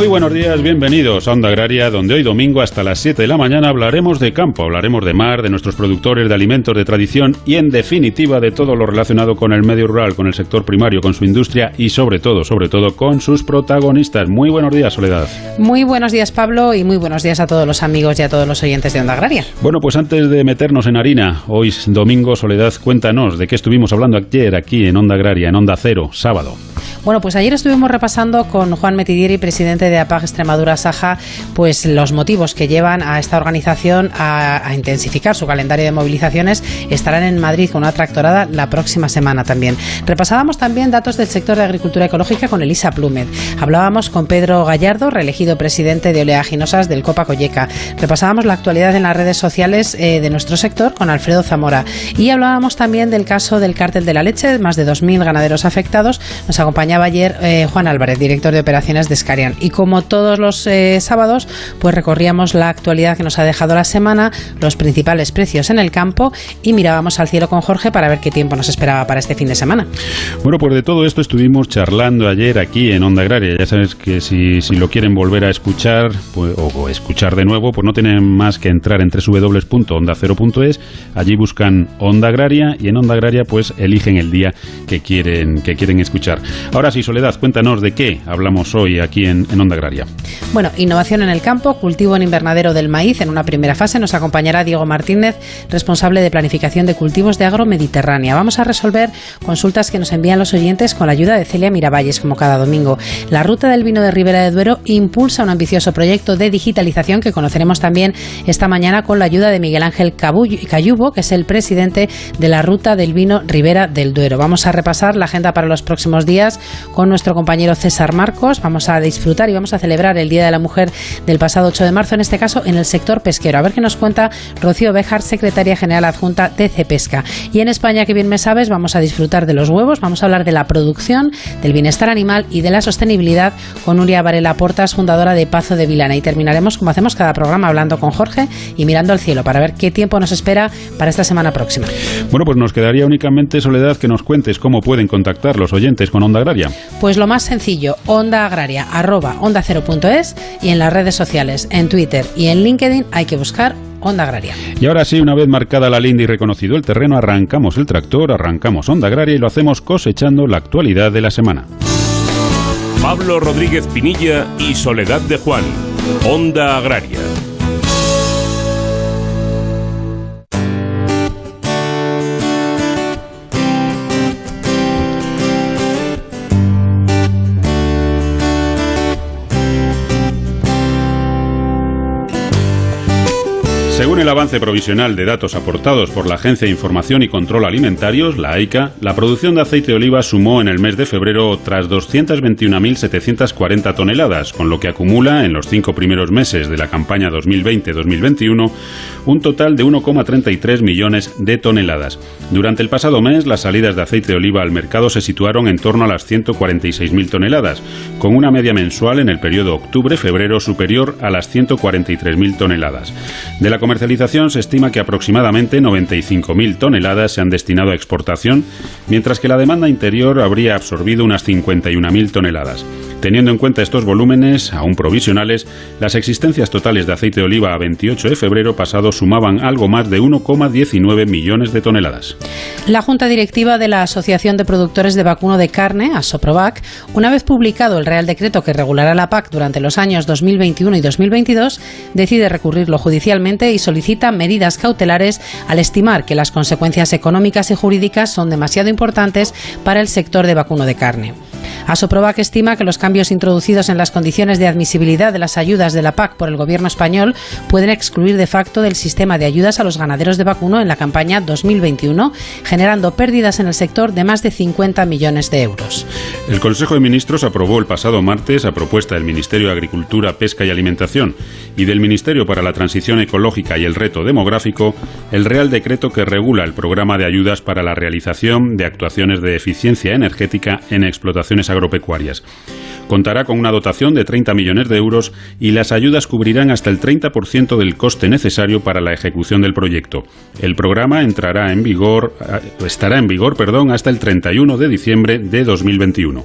Muy buenos días, bienvenidos a Onda Agraria, donde hoy domingo hasta las 7 de la mañana hablaremos de campo, hablaremos de mar, de nuestros productores de alimentos de tradición y en definitiva de todo lo relacionado con el medio rural, con el sector primario, con su industria y sobre todo, sobre todo con sus protagonistas. Muy buenos días, Soledad. Muy buenos días, Pablo, y muy buenos días a todos los amigos y a todos los oyentes de Onda Agraria. Bueno, pues antes de meternos en harina, hoy domingo, Soledad, cuéntanos de qué estuvimos hablando ayer aquí en Onda Agraria, en Onda Cero, sábado. Bueno, pues ayer estuvimos repasando con Juan Metidieri, presidente de APAG Extremadura Saja, pues los motivos que llevan a esta organización a, a, intensificar su calendario de movilizaciones. Estarán en Madrid con una tractorada la próxima semana también. Repasábamos también datos del sector de agricultura ecológica con Elisa Plumet. Hablábamos con Pedro Gallardo, reelegido presidente de Oleaginosas del Copa Colleca. Repasábamos la actualidad en las redes sociales eh, de nuestro sector con Alfredo Zamora. Y hablábamos también del caso del cártel de la leche, más de 2.000 ganaderos afectados. Nos acompañaba ayer eh, Juan Álvarez, director de operaciones de Scarian. Y como todos los eh, sábados, pues recorríamos la actualidad que nos ha dejado la semana, los principales precios en el campo y mirábamos al cielo con Jorge para ver qué tiempo nos esperaba para este fin de semana. Bueno, pues de todo esto estuvimos charlando ayer aquí en Onda Agraria. Ya sabes que si, lo quieren volver a escuchar pues, o, o, escuchar de nuevo, pues no tienen más que entrar en www.ondacero.es. Allí buscan Onda Agraria y en Onda Agraria pues eligen el día que quieren, que quieren escuchar. Ahora sí, Soledad, cuéntanos de qué hablamos hoy aquí en, en, Onda Agraria. Bueno, innovación en el campo, cultivo en invernadero del maíz. En una primera fase nos acompañará Diego Martínez, responsable de planificación de cultivos de agromediterránea. Vamos a resolver consultas que nos envían los oyentes con la ayuda de Celia Miravalles, como cada domingo. La ruta del vino de Ribera de Duero impulsa un ambicioso proyecto de digitalización que conoceremos también esta mañana con la ayuda de Miguel Ángel Cayubo, que es el presidente de la ruta del vino Ribera del Duero. Vamos a repasar la agenda para los próximos días con nuestro compañero César Marcos. Vamos a disfrutar y vamos a celebrar el Día de la Mujer del pasado 8 de marzo, en este caso en el sector pesquero. A ver qué nos cuenta Rocío Bejar, secretaria general adjunta de Cepesca. Y en España, que bien me sabes, vamos a disfrutar de los huevos, vamos a hablar de la producción, del bienestar animal y de la sostenibilidad con Nuria Varela Portas, fundadora de Pazo de Vilana. Y terminaremos, como hacemos cada programa, hablando con Jorge y mirando al cielo para ver qué tiempo nos espera para esta semana próxima. Bueno, pues nos quedaría únicamente, Soledad, que nos cuentes cómo pueden contactar los oyentes con Onda Agraria. Pues lo más sencillo, onda agraria, arroba onda es y en las redes sociales, en Twitter y en LinkedIn hay que buscar Onda Agraria. Y ahora sí, una vez marcada la linda y reconocido el terreno, arrancamos el tractor, arrancamos Onda Agraria y lo hacemos cosechando la actualidad de la semana. Pablo Rodríguez Pinilla y Soledad de Juan, Onda Agraria. Según el avance provisional de datos aportados por la Agencia de Información y Control Alimentarios, la AICA, la producción de aceite de oliva sumó en el mes de febrero tras 221.740 toneladas, con lo que acumula en los cinco primeros meses de la campaña 2020-2021 un total de 1,33 millones de toneladas. Durante el pasado mes, las salidas de aceite de oliva al mercado se situaron en torno a las 146.000 toneladas, con una media mensual en el periodo octubre-febrero superior a las 143.000 toneladas. De la comercialización se estima que aproximadamente 95.000 toneladas se han destinado a exportación, mientras que la demanda interior habría absorbido unas 51.000 toneladas. Teniendo en cuenta estos volúmenes, aún provisionales, las existencias totales de aceite de oliva a 28 de febrero pasado sumaban algo más de 1,19 millones de toneladas. La Junta Directiva de la Asociación de Productores de Vacuno de Carne, ASOPROVAC, una vez publicado el Real Decreto que regulará la PAC durante los años 2021 y 2022, decide recurrirlo judicialmente y solicita medidas cautelares al estimar que las consecuencias económicas y jurídicas son demasiado importantes para el sector de vacuno de carne. Asoproba que estima que los cambios introducidos en las condiciones de admisibilidad de las ayudas de la PAC por el gobierno español pueden excluir de facto del sistema de ayudas a los ganaderos de vacuno en la campaña 2021, generando pérdidas en el sector de más de 50 millones de euros. El Consejo de Ministros aprobó el pasado martes, a propuesta del Ministerio de Agricultura, Pesca y Alimentación y del Ministerio para la Transición Ecológica y el Reto Demográfico, el Real Decreto que regula el programa de ayudas para la realización de actuaciones de eficiencia energética en explotaciones agropecuarias. Contará con una dotación de 30 millones de euros y las ayudas cubrirán hasta el 30% del coste necesario para la ejecución del proyecto. El programa entrará en vigor, eh, estará en vigor perdón, hasta el 31 de diciembre de 2021.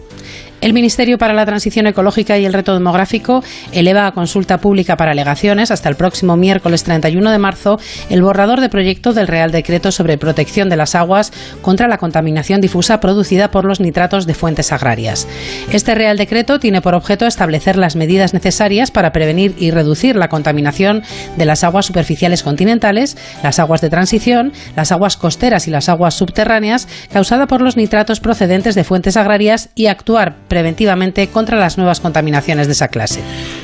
El Ministerio para la Transición Ecológica y el Reto Demográfico eleva a consulta pública para alegaciones hasta el próximo miércoles 31 de marzo el borrador de proyecto del Real Decreto sobre protección de las aguas contra la contaminación difusa producida por los nitratos de fuentes agrarias. Este Real Decreto tiene por objeto establecer las medidas necesarias para prevenir y reducir la contaminación de las aguas superficiales continentales, las aguas de transición, las aguas costeras y las aguas subterráneas causada por los nitratos procedentes de fuentes agrarias y actuar preventivamente contra las nuevas contaminaciones de esa clase.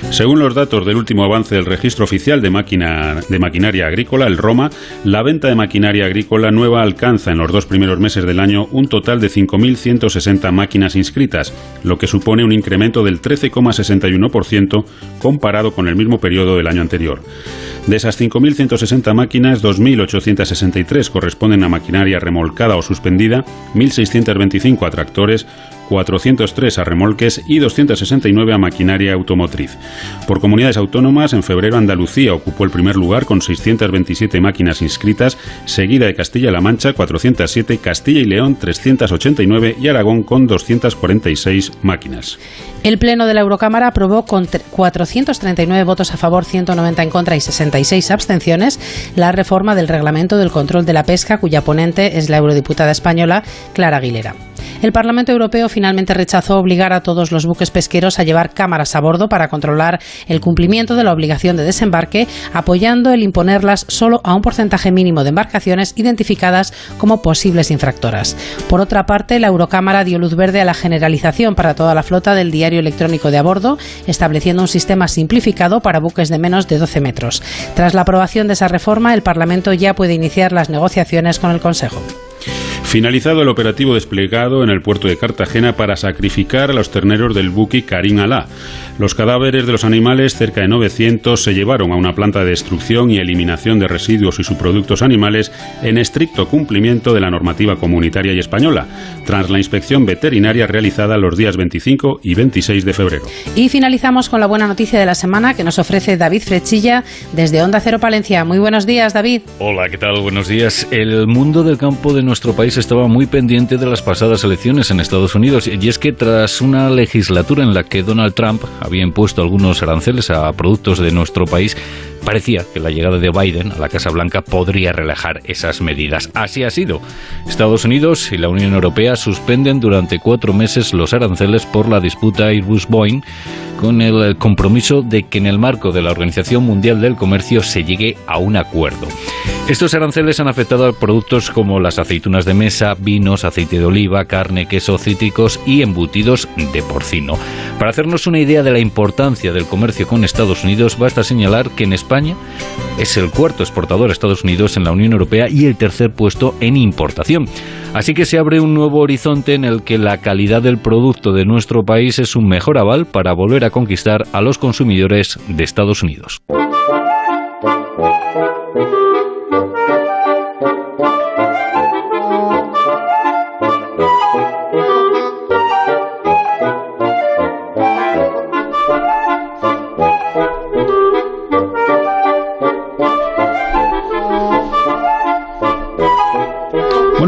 Según los datos del último avance del registro oficial de, maquinaria agrícola, el ROMA, la venta de maquinaria agrícola nueva alcanza en los dos primeros meses del año un total de 5.160 máquinas inscritas, lo que supone un incremento del 13,61% comparado con el mismo periodo del año anterior. De esas 5.160 máquinas, 2.863 corresponden a maquinaria remolcada o suspendida, 1.625 a tractores, 403 a remolques y 269 a maquinaria automotriz. Por comunidades autónomas, en febrero Andalucía ocupó el primer lugar con 627 máquinas inscritas, seguida de Castilla-La Mancha 407, Castilla y León 389 y Aragón con 246 máquinas. El Pleno de la Eurocámara aprobó con 439 votos a favor, 190 en contra y 66 abstenciones la reforma del reglamento del control de la pesca, cuya ponente es la eurodiputada española Clara Aguilera. El Parlamento Europeo finalmente rechazó obligar a todos los buques pesqueros a llevar cámaras a bordo para controlar el cumplimiento de la obligación de desembarque, apoyando el imponerlas solo a un porcentaje mínimo de embarcaciones identificadas como posibles infractoras. Por otra parte, la Eurocámara dio luz verde a la generalización para toda la flota del diario electrónico de a bordo, estableciendo un sistema simplificado para buques de menos de 12 metros. Tras la aprobación de esa reforma, el Parlamento ya puede iniciar las negociaciones con el Consejo. Finalizado el operativo desplegado en el puerto de Cartagena para sacrificar a los terneros del buque Karim Alá. Los cadáveres de los animales, cerca de 900, se llevaron a una planta de destrucción y eliminación de residuos y subproductos animales en estricto cumplimiento de la normativa comunitaria y española, tras la inspección veterinaria realizada los días 25 y 26 de febrero. Y finalizamos con la buena noticia de la semana que nos ofrece David Frechilla desde Onda Cero Palencia. Muy buenos días, David. Hola, ¿qué tal? Buenos días. El mundo del campo de nuestro país estaba muy pendiente de las pasadas elecciones en Estados Unidos y es que tras una legislatura en la que Donald Trump había impuesto algunos aranceles a productos de nuestro país, parecía que la llegada de Biden a la Casa Blanca podría relajar esas medidas. Así ha sido. Estados Unidos y la Unión Europea suspenden durante cuatro meses los aranceles por la disputa Airbus-Boeing con el compromiso de que en el marco de la Organización Mundial del Comercio se llegue a un acuerdo. Estos aranceles han afectado a productos como las aceitunas de mesa, vinos, aceite de oliva, carne, queso, cítricos y embutidos de porcino. Para hacernos una idea de la importancia del comercio con Estados Unidos, basta señalar que en España es el cuarto exportador a Estados Unidos en la Unión Europea y el tercer puesto en importación. Así que se abre un nuevo horizonte en el que la calidad del producto de nuestro país es un mejor aval para volver a conquistar a los consumidores de Estados Unidos.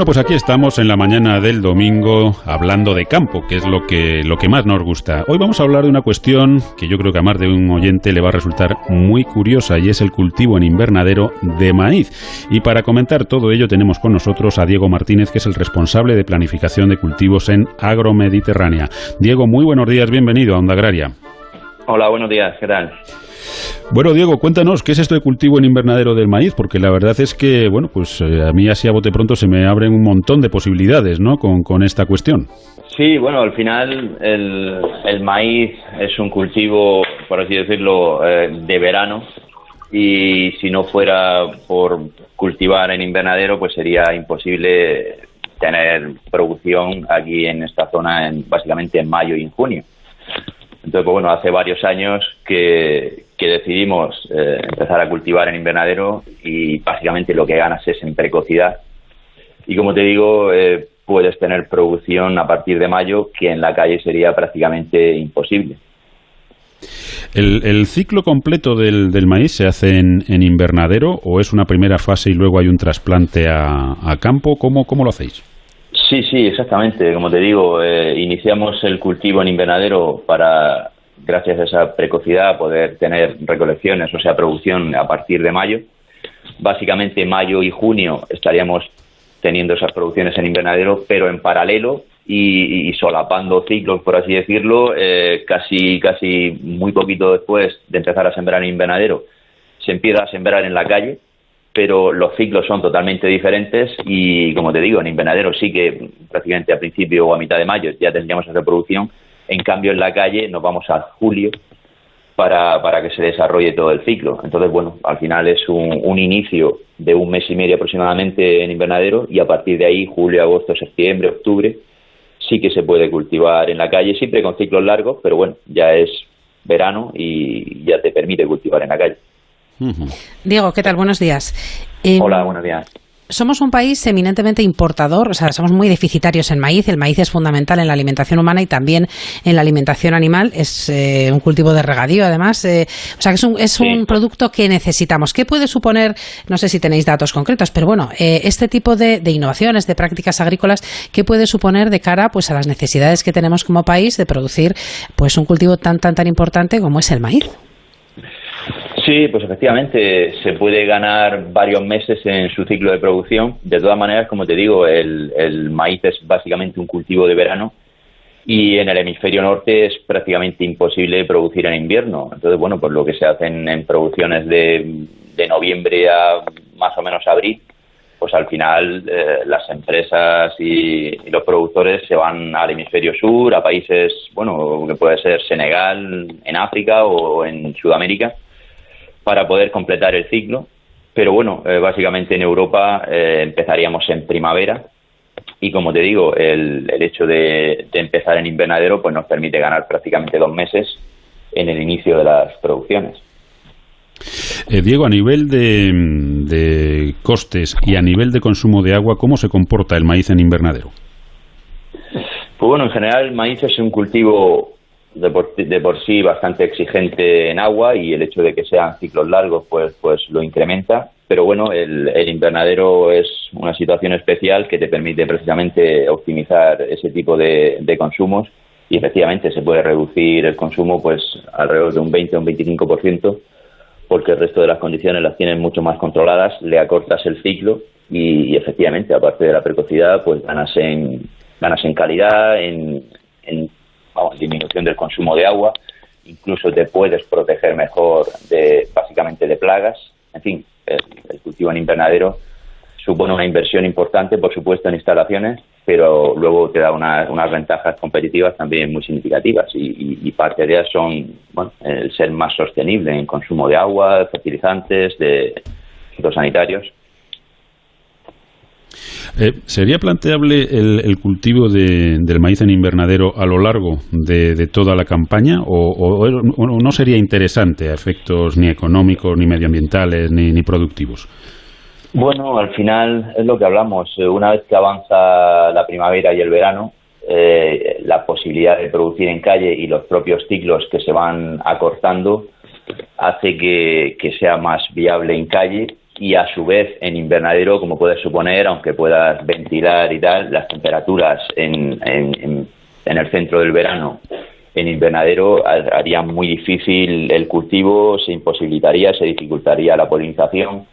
Pues aquí estamos en la mañana del domingo hablando de campo, que es lo que, lo que más nos gusta. Hoy vamos a hablar de una cuestión que yo creo que a más de un oyente le va a resultar muy curiosa y es el cultivo en invernadero de maíz. Y para comentar todo ello tenemos con nosotros a Diego Martínez, que es el responsable de planificación de cultivos en Agromediterránea. Diego, muy buenos días, bienvenido a Onda Agraria. Hola, buenos días, ¿qué tal? Bueno, Diego, cuéntanos, ¿qué es esto de cultivo en invernadero del maíz? Porque la verdad es que, bueno, pues eh, a mí así a bote pronto se me abren un montón de posibilidades, ¿no? Con, con esta cuestión. Sí, bueno, al final el, el, maíz es un cultivo, por así decirlo, eh, de verano y si no fuera por cultivar en invernadero, pues sería imposible tener producción aquí en esta zona, en, básicamente en mayo y en junio. Entonces, pues bueno, hace varios años que, decidimos eh, empezar a cultivar en invernadero y básicamente lo que ganas es en precocidad. Y como te digo, eh, puedes tener producción a partir de mayo que en la calle sería prácticamente imposible. ¿El, ciclo completo del, maíz se hace en, invernadero o es una primera fase y luego hay un trasplante a, campo? ¿Cómo, ¿Cómo lo hacéis? Sí, sí, exactamente. Como te digo, eh, iniciamos el cultivo en invernadero para, gracias a esa precocidad, poder tener recolecciones, o sea, producción a partir de mayo. Básicamente, mayo y junio estaríamos teniendo esas producciones en invernadero, pero en paralelo y, solapando ciclos, por así decirlo, eh, casi, casi muy poquito después de empezar a sembrar en invernadero, se empieza a sembrar en la calle, pero los ciclos son totalmente diferentes y, como te digo, en invernadero sí que prácticamente a principio o a mitad de mayo ya tendríamos esa reproducción, en cambio en la calle nos vamos a julio para, para que se desarrolle todo el ciclo. Entonces, bueno, al final es un, un, inicio de un mes y medio aproximadamente en invernadero y a partir de ahí, julio, agosto, septiembre, octubre, sí que se puede cultivar en la calle, siempre con ciclos largos, pero bueno, ya es verano y ya te permite cultivar en la calle. Diego, ¿qué tal? Buenos días. Hola, em, buenos días somos un país eminentemente importador, o sea, somos muy deficitarios en maíz. El maíz es fundamental en la alimentación humana y también en la alimentación animal. Es eh, un cultivo de regadío, además. Eh, o sea, que es, un, es un, producto que necesitamos. ¿Qué puede suponer, no sé si tenéis datos concretos, pero bueno, eh, este tipo de, de, innovaciones, de prácticas agrícolas, ¿qué puede suponer de cara pues, a las necesidades que tenemos como país de producir pues, un cultivo tan, tan, tan importante como es el maíz? Sí, pues efectivamente se puede ganar varios meses en su ciclo de producción. De todas maneras, como te digo, el, maíz es básicamente un cultivo de verano y en el hemisferio norte es prácticamente imposible producir en invierno. Entonces, bueno, pues lo que se hacen en producciones de, noviembre a más o menos abril, pues al final eh, las empresas y, los productores se van al hemisferio sur, a países, bueno, que puede ser Senegal, en África o en Sudamérica para poder completar el ciclo. Pero bueno, eh, básicamente en Europa eh, empezaríamos en primavera y como te digo, el, el hecho de, empezar en invernadero pues nos permite ganar prácticamente dos meses en el inicio de las producciones. Eh, Diego, a nivel de, de, costes y a nivel de consumo de agua, ¿cómo se comporta el maíz en invernadero? Pues bueno, en general el maíz es un cultivo de por, sí bastante exigente en agua y el hecho de que sean ciclos largos pues pues lo incrementa. Pero bueno el, invernadero es una situación especial que te permite precisamente optimizar ese tipo de, consumos y efectivamente se puede reducir el consumo pues alrededor de un 20 o un 25% porque el resto de las condiciones las tienes mucho más controladas le acortas el ciclo y, efectivamente aparte de la precocidad pues ganas en ganas en calidad en vamos, disminución del consumo de agua, incluso te puedes proteger mejor de básicamente de plagas. En fin, el, cultivo en invernadero supone una inversión importante, por supuesto, en instalaciones, pero luego te da unas ventajas competitivas también muy significativas y, parte de ellas son bueno, el ser más sostenible en consumo de agua, fertilizantes, de fitosanitarios eh, ¿Sería planteable el, cultivo del maíz en invernadero a lo largo de, toda la campaña o, no sería interesante a efectos ni económicos, ni medioambientales, ni, productivos? Bueno, al final es lo que hablamos. Eh, una vez que avanza la primavera y el verano, eh, la posibilidad de producir en calle y los propios ciclos que se van acortando hace que sea más viable en calle y a su vez en invernadero, como puedes suponer, aunque puedas ventilar y tal, las temperaturas en, en, el centro del verano en invernadero harían muy difícil el cultivo, se imposibilitaría, se dificultaría la polinización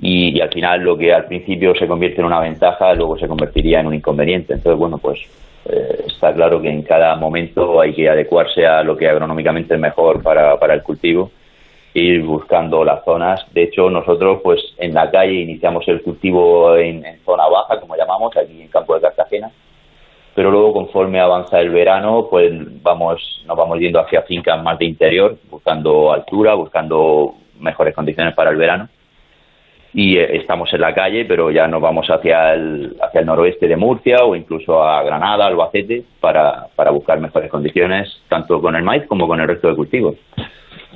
y, al final lo que al principio se convierte en una ventaja luego se convertiría en un inconveniente. Entonces, bueno, pues eh, está claro que en cada momento hay que adecuarse a lo que agronómicamente es mejor para, para el cultivo ir buscando las zonas. De hecho, nosotros pues en la calle iniciamos el cultivo en, zona baja, como llamamos, aquí en Campo de Cartagena, pero luego conforme avanza el verano, pues vamos, nos vamos yendo hacia fincas más de interior, buscando altura, buscando mejores condiciones para el verano. Y eh, estamos en la calle, pero ya nos vamos hacia el, hacia el noroeste de Murcia o incluso a Granada, Albacete, para, para buscar mejores condiciones, tanto con el maíz como con el resto de cultivos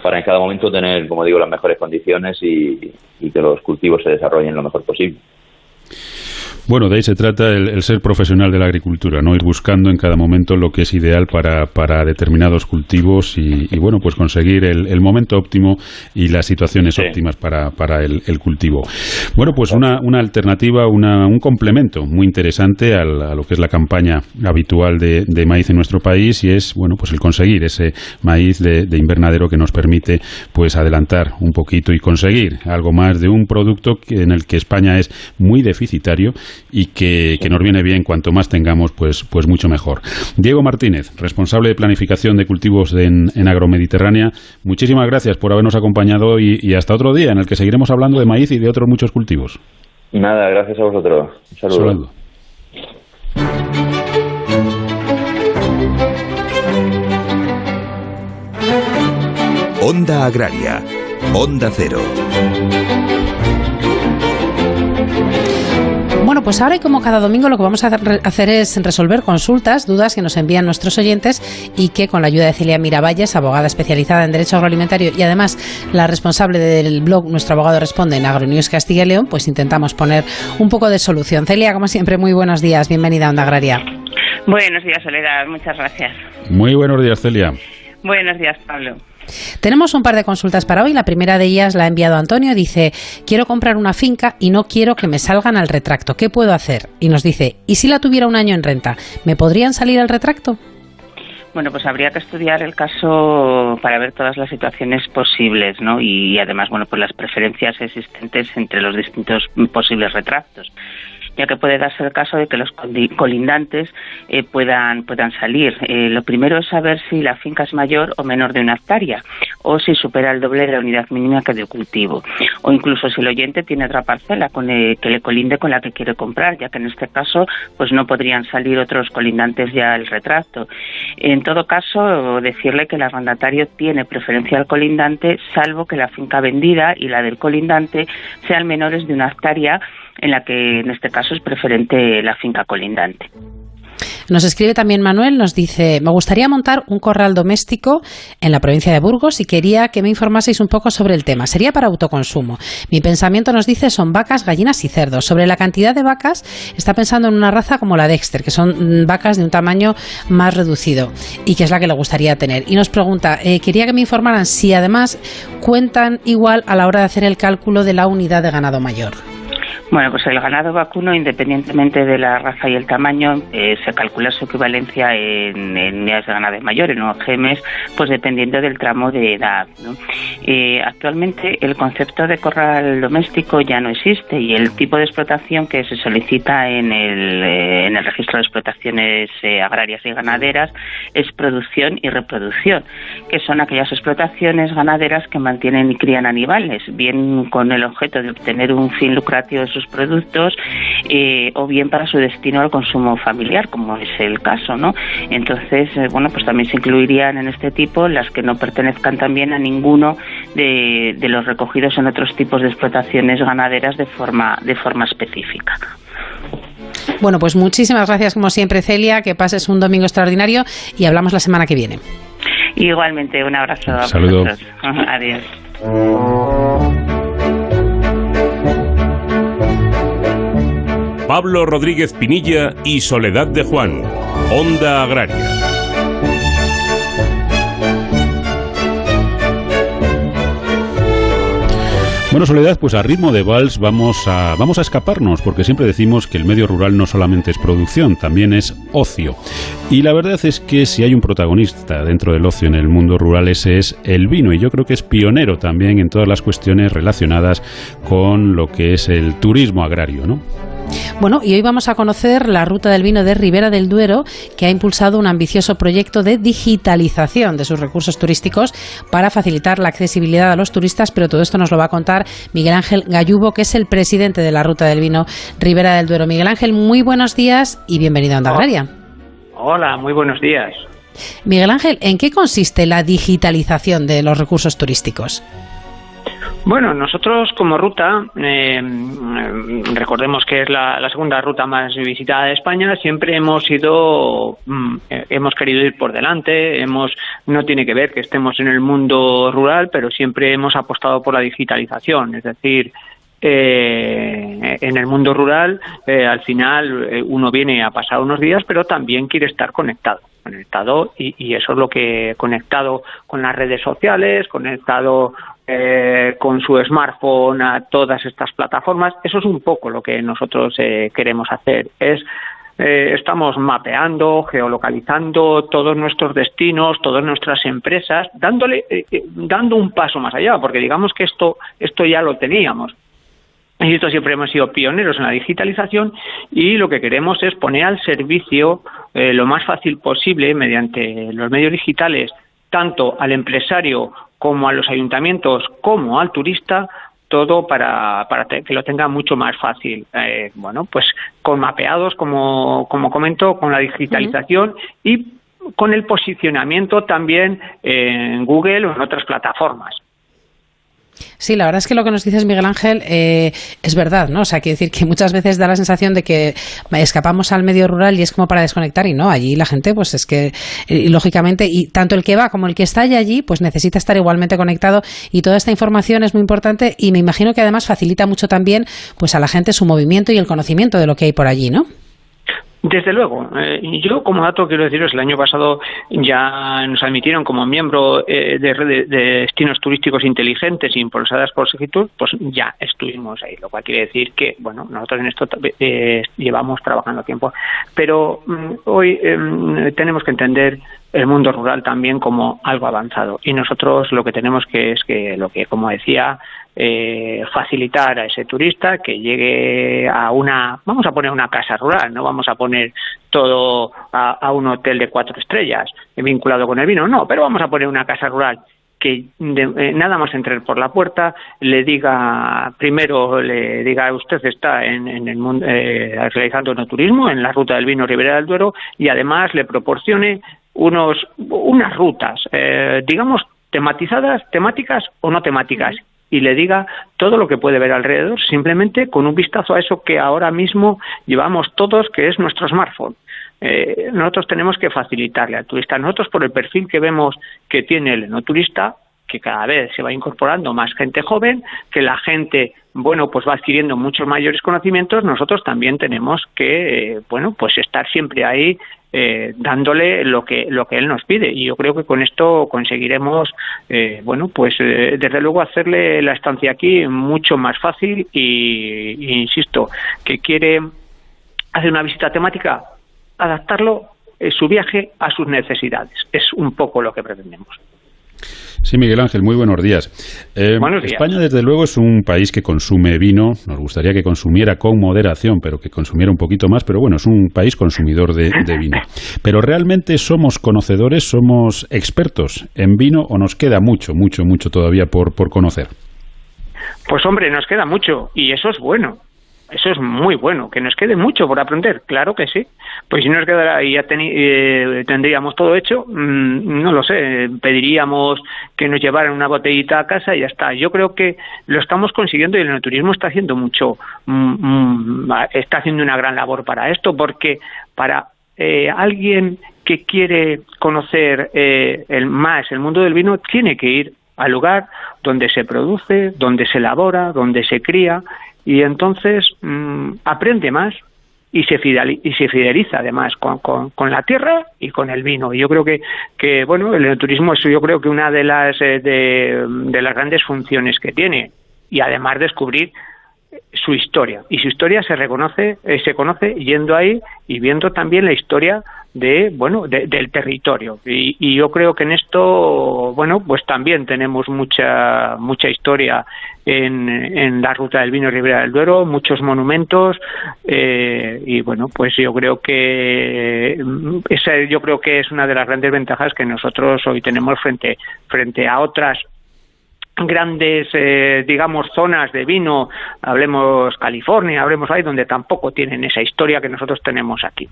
para en cada momento tener, como digo, las mejores condiciones y, y que los cultivos se desarrollen lo mejor posible. Bueno, de ahí se trata el, ser profesional de la agricultura, no ir buscando en cada momento lo que es ideal para, para determinados cultivos y, bueno, pues conseguir el, momento óptimo y las situaciones óptimas para, para el, cultivo. Bueno, pues una, una alternativa, una, un complemento muy interesante a lo que es la campaña habitual de, maíz en nuestro país y es, bueno, pues el conseguir ese maíz de, invernadero que nos permite pues adelantar un poquito y conseguir algo más de un producto en el que España es muy deficitario y que, nos viene bien cuanto más tengamos, pues, pues mucho mejor. Diego Martínez, responsable de planificación de cultivos en, en Agromediterránea, muchísimas gracias por habernos acompañado y, hasta otro día en el que seguiremos hablando de maíz y de otros muchos cultivos. Nada, gracias a vosotros. Un saludo. Onda Agraria. Onda Cero. Pues ahora y como cada domingo lo que vamos a hacer es resolver consultas, dudas que nos envían nuestros oyentes y que con la ayuda de Celia Miravalles, abogada especializada en Derecho Agroalimentario y además la responsable del blog Nuestro Abogado Responde en Agronews Castilla y León, pues intentamos poner un poco de solución. Celia, como siempre, muy buenos días. Bienvenida a Onda Agraria. Buenos días, Soledad. Muchas gracias. Muy buenos días, Celia. Buenos días, Pablo. Tenemos un par de consultas para hoy. La primera de ellas la ha enviado Antonio. Dice, quiero comprar una finca y no quiero que me salgan al retracto. ¿Qué puedo hacer? Y nos dice, ¿y si la tuviera un año en renta? ¿Me podrían salir al retracto? Bueno, pues habría que estudiar el caso para ver todas las situaciones posibles, ¿no? Y además, bueno, pues las preferencias existentes entre los distintos posibles retractos ya que puede darse el caso de que los colindantes eh, puedan, puedan salir. Eh, lo primero es saber si la finca es mayor o menor de una hectárea, o si supera el doble de la unidad mínima que de cultivo, o incluso si el oyente tiene otra parcela con, que le colinde con la que quiere comprar, ya que en este caso pues no podrían salir otros colindantes ya al retrato. En todo caso, decirle que el arrendatario tiene preferencia al colindante, salvo que la finca vendida y la del colindante sean menores de una hectárea en la que en este caso es preferente la finca colindante. Nos escribe también Manuel, nos dice, me gustaría montar un corral doméstico en la provincia de Burgos y quería que me informaseis un poco sobre el tema. Sería para autoconsumo. Mi pensamiento nos dice son vacas, gallinas y cerdos. Sobre la cantidad de vacas, está pensando en una raza como la Dexter, que son mm, vacas de un tamaño más reducido y que es la que le gustaría tener. Y nos pregunta, eh, quería que me informaran si además cuentan igual a la hora de hacer el cálculo de la unidad de ganado mayor. Bueno, pues el ganado vacuno, independientemente de la raza y el tamaño, eh, se calcula su equivalencia en, unidades de ganado mayor, en OGMs, pues dependiendo del tramo de edad. Eh, actualmente el concepto de corral doméstico ya no existe y el tipo de explotación que se solicita en el, eh, en el registro de explotaciones agrarias y ganaderas es producción y reproducción, que son aquellas explotaciones ganaderas que mantienen y crían animales, bien con el objeto de obtener un fin lucrativo sus productos eh, o bien para su destino al consumo familiar, como es el caso, ¿no? Entonces, eh, bueno, pues también se incluirían en este tipo las que no pertenezcan también a ninguno de, de los recogidos en otros tipos de explotaciones ganaderas de forma, de forma específica. Bueno, pues muchísimas gracias como siempre, Celia, que pases un domingo extraordinario y hablamos la semana que viene. Igualmente, un abrazo. a Saludos. Adiós. Pablo Rodríguez Pinilla y Soledad de Juan, Onda Agraria. Bueno, Soledad, pues a ritmo de vals vamos a, vamos a escaparnos, porque siempre decimos que el medio rural no solamente es producción, también es ocio. Y la verdad es que si hay un protagonista dentro del ocio en el mundo rural, ese es el vino, y yo creo que es pionero también en todas las cuestiones relacionadas con lo que es el turismo agrario, ¿no? Bueno, y hoy vamos a conocer la ruta del vino de Ribera del Duero, que ha impulsado un ambicioso proyecto de digitalización de sus recursos turísticos para facilitar la accesibilidad a los turistas, pero todo esto nos lo va a contar Miguel Ángel Gallubo, que es el presidente de la ruta del vino Ribera del Duero. Miguel Ángel, muy buenos días y bienvenido a Onda Agraria. Hola, muy buenos días. Miguel Ángel, ¿en qué consiste la digitalización de los recursos turísticos? Bueno, nosotros como ruta, eh, recordemos que es la, segunda ruta más visitada de España, siempre hemos ido, mm, eh, hemos querido ir por delante, hemos, no tiene que ver que estemos en el mundo rural, pero siempre hemos apostado por la digitalización, es decir, eh, en el mundo rural, al final uno viene a pasar unos días, pero también quiere estar conectado conectado y, eso es lo que conectado con las redes sociales, conectado eh, con su smartphone a todas estas plataformas. Eso es un poco lo que nosotros eh, queremos hacer. Es eh, estamos mapeando, geolocalizando todos nuestros destinos, todas nuestras empresas, dándole, dando un paso más allá, porque digamos que esto, esto ya lo teníamos. Esto siempre hemos sido pioneros en la digitalización y lo que queremos es poner al servicio lo más fácil posible mediante los medios digitales tanto al empresario como a los ayuntamientos como al turista todo para, para que lo tenga mucho más fácil. Eh, bueno, pues con mapeados, como, como comento, con la digitalización y con el posicionamiento también en Google o en otras plataformas. Sí, la verdad es que lo que nos dices, Miguel Ángel, eh, es verdad, ¿no? O sea, quiere decir que muchas veces da la sensación de que escapamos al medio rural y es como para desconectar y no, allí la gente, pues es que, eh, lógicamente, y tanto el que va como el que está allí, pues necesita estar igualmente conectado y toda esta información es muy importante y me imagino que además facilita mucho también, pues a la gente su movimiento y el conocimiento de lo que hay por allí, ¿no? Desde luego. Eh, yo, como dato, quiero deciros, el año pasado ya nos admitieron como miembro eh, de, de, destinos turísticos inteligentes impulsadas por Segitur, pues ya estuvimos ahí, lo cual quiere decir que, bueno, nosotros en esto eh, llevamos trabajando tiempo. Pero mm, hoy em, tenemos que entender el mundo rural también como algo avanzado. Y nosotros lo que tenemos que es que lo que como decía eh, facilitar a ese turista que llegue a una, vamos a poner una casa rural, no vamos a poner todo a, un hotel de cuatro estrellas vinculado con el vino, no, pero vamos a poner una casa rural que eh, nada más entrar por la puerta le diga primero le diga usted está en, el mundo eh, realizando no turismo en la ruta del vino Ribera del Duero y además le proporcione unos unas rutas eh, digamos tematizadas temáticas o no temáticas y le diga todo lo que puede ver alrededor, simplemente con un vistazo a eso que ahora mismo llevamos todos, que es nuestro smartphone. Eh, nosotros tenemos que facilitarle al turista. Nosotros, por el perfil que vemos que tiene el no turista, que cada vez se va incorporando más gente joven, que la gente, bueno, pues va adquiriendo muchos mayores conocimientos, nosotros también tenemos que, eh, bueno, pues estar siempre ahí eh, dándole lo que lo que él nos pide. Y yo creo que con esto conseguiremos eh, bueno pues eh, desde luego hacerle la estancia aquí mucho más fácil y, insisto que quiere hacer una visita temática adaptarlo su viaje a sus necesidades. Es un poco lo que pretendemos Sí, Miguel Ángel, muy buenos días. Eh, España, desde luego, es un país que consume vino. Nos gustaría que consumiera con moderación, pero que consumiera un poquito más. Pero bueno, es un país consumidor de, vino. Pero realmente somos conocedores, somos expertos en vino o nos queda mucho, mucho, mucho todavía por, por conocer. Pues hombre, nos queda mucho y eso es bueno. Eso es muy bueno, que nos quede mucho por aprender, claro que sí. Pues si nos quedara y ya eh, tendríamos todo hecho, mm, no lo sé, pediríamos que nos llevaran una botellita a casa y ya está. Yo creo que lo estamos consiguiendo y el turismo está haciendo mucho, mm, mm, está haciendo una gran labor para esto, porque para eh, alguien que quiere conocer eh, el más el mundo del vino tiene que ir al lugar donde se produce, donde se elabora, donde se cría y entonces mm, aprende más y se, y se fideliza además con, con, la tierra y con el vino. Y yo creo que, que bueno, el turismo es yo creo que una de las, eh, de, las grandes funciones que tiene y además descubrir su historia y su historia se reconoce eh, se conoce yendo ahí y viendo también la historia de bueno del territorio y, yo creo que en esto bueno pues también tenemos mucha mucha historia en, en la ruta del vino Ribera del Duero muchos monumentos eh, y bueno pues yo creo que esa yo creo que es una de las grandes ventajas que nosotros hoy tenemos frente frente a otras grandes, eh, digamos, zonas de vino, hablemos California, hablemos ahí, donde tampoco tienen esa historia que nosotros tenemos aquí.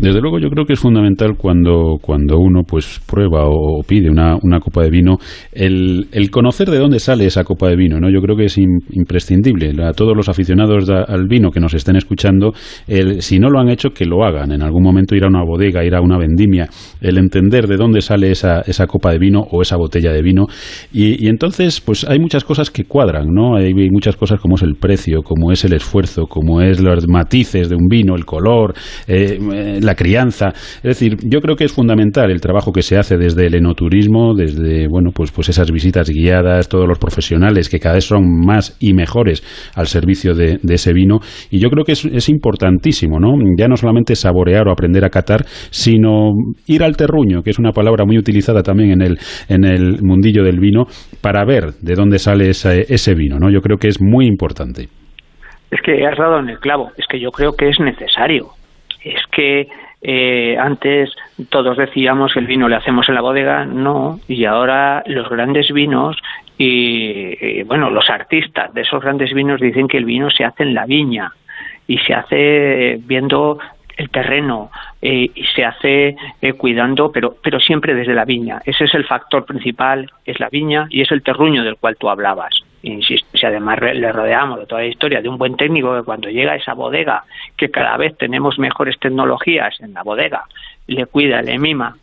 Desde luego yo creo que es fundamental cuando, cuando uno pues prueba o pide una, una copa de vino el, el, conocer de dónde sale esa copa de vino. ¿no? Yo creo que es imprescindible. A todos los aficionados al vino que nos estén escuchando, el, si no lo han hecho, que lo hagan. En algún momento ir a una bodega, ir a una vendimia, el entender de dónde sale esa, esa copa de vino o esa botella de vino. Y, y entonces pues hay muchas cosas que cuadran. ¿no? Hay, muchas cosas como es el precio, como es el esfuerzo, como es los matices de un vino, el color, eh, la crianza. Es decir, yo creo que es fundamental el trabajo que se hace desde el enoturismo, desde bueno, pues, pues esas visitas guiadas, todos los profesionales que cada vez son más y mejores al servicio de, ese vino. Y yo creo que es, es, importantísimo, ¿no? Ya no solamente saborear o aprender a catar, sino ir al terruño, que es una palabra muy utilizada también en el, en el mundillo del vino, para ver de dónde sale ese, ese vino, ¿no? Yo creo que es muy importante. Es que has dado en el clavo, es que yo creo que es necesario es que eh, antes todos decíamos que el vino le hacemos en la bodega, no, y ahora los grandes vinos y, bueno, los artistas de esos grandes vinos dicen que el vino se hace en la viña y se hace viendo el terreno eh, y se hace eh, cuidando, pero, pero siempre desde la viña. Ese es el factor principal, es la viña y es el terruño del cual tú hablabas. Insisto, si además le rodeamos de toda la historia de un buen técnico que cuando llega a esa bodega, que cada vez tenemos mejores tecnologías en la bodega, le cuida, le mima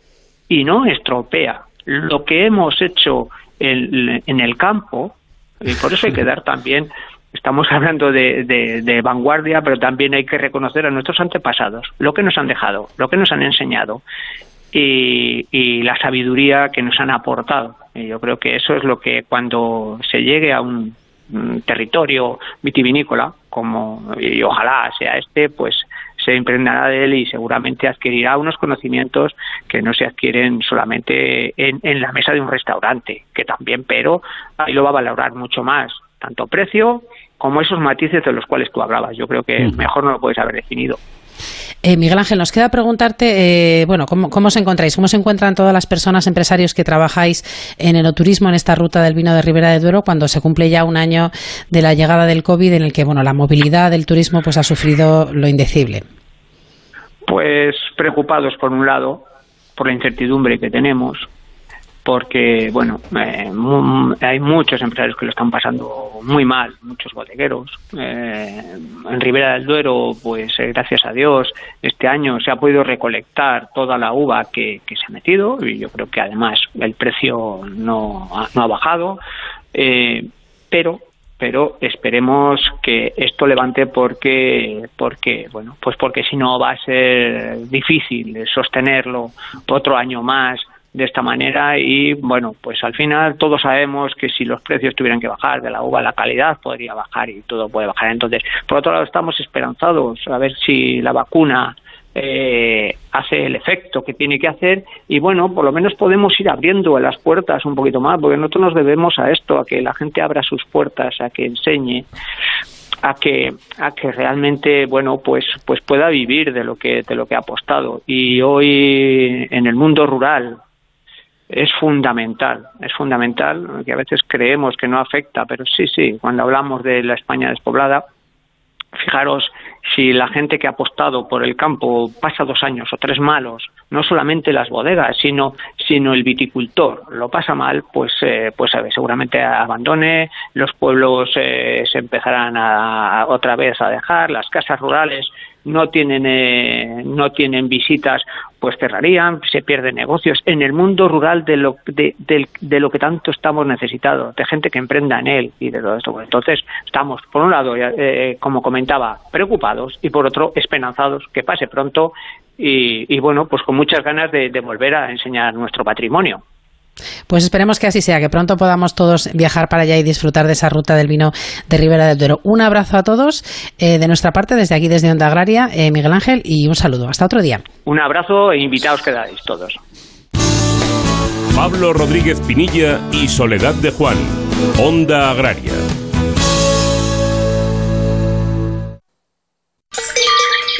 y no estropea lo que hemos hecho en, en el campo, y por eso hay que dar también estamos hablando de, de, vanguardia, pero también hay que reconocer a nuestros antepasados, lo que nos han dejado, lo que nos han enseñado y, y la sabiduría que nos han aportado. Y yo creo que eso es lo que cuando se llegue a un, territorio vitivinícola, como y ojalá sea este, pues se impregnará de él y seguramente adquirirá unos conocimientos que no se adquieren solamente en, en la mesa de un restaurante, que también, pero ahí lo va a valorar mucho más tanto precio como esos matices de los cuales tú hablabas. Yo creo que mejor no lo puedes haber definido. Eh, Miguel Ángel, nos queda preguntarte, eh, bueno, ¿cómo, ¿cómo, os encontráis? ¿Cómo se encuentran todas las personas, empresarios que trabajáis en el turismo en esta ruta del vino de Ribera de Duero, cuando se cumple ya un año de la llegada del COVID, en el que, bueno, la movilidad del turismo pues ha sufrido lo indecible? Pues preocupados, por un lado, por la incertidumbre que tenemos, porque, bueno, eh, hay muchos empresarios que lo están pasando muy mal, muchos bodegueros. Eh, en Ribera del Duero, pues eh, gracias a Dios, este año se ha podido recolectar toda la uva que, se ha metido y yo creo que además el precio no ha, no ha bajado, pero pero esperemos que esto levante porque porque bueno pues porque si no va a ser difícil sostenerlo otro año más de esta manera y bueno, pues al final todos sabemos que si los precios tuvieran que bajar de la uva, la calidad podría bajar y todo puede bajar. Entonces, por otro lado, estamos esperanzados a ver si la vacuna eh, hace el efecto que tiene que hacer y bueno, por lo menos podemos ir abriendo las puertas un poquito más, porque nosotros nos debemos a esto, a que la gente abra sus puertas, a que enseñe a que a que realmente bueno pues pues pueda vivir de lo que de lo que ha apostado y hoy en el mundo rural es fundamental, es fundamental, que a veces creemos que no afecta, pero sí, sí, cuando hablamos de la España despoblada, fijaros si la gente que ha apostado por el campo pasa dos años o tres malos, no solamente las bodegas, sino, sino el viticultor lo pasa mal, pues, eh, pues seguramente abandone, los pueblos eh, se empezarán a, otra vez a dejar, las casas rurales no tienen eh, no tienen visitas pues cerrarían se pierden negocios. En el mundo rural de lo de, de, lo que tanto estamos necesitados de gente que emprenda en él y de todo esto entonces estamos por un lado eh, como comentaba preocupados y por otro esperanzados que pase pronto y, y bueno pues con muchas ganas de volver a enseñar nuestro patrimonio Pues esperemos que así sea, que pronto podamos todos viajar para allá y disfrutar de esa ruta del vino de Ribera del Duero. Un abrazo a todos eh, de nuestra parte, desde aquí, desde Onda Agraria, eh, Miguel Ángel, y un saludo. Hasta otro día. Un abrazo e invitados quedáis todos. Pablo Rodríguez Pinilla y Soledad de Juan, Onda Agraria.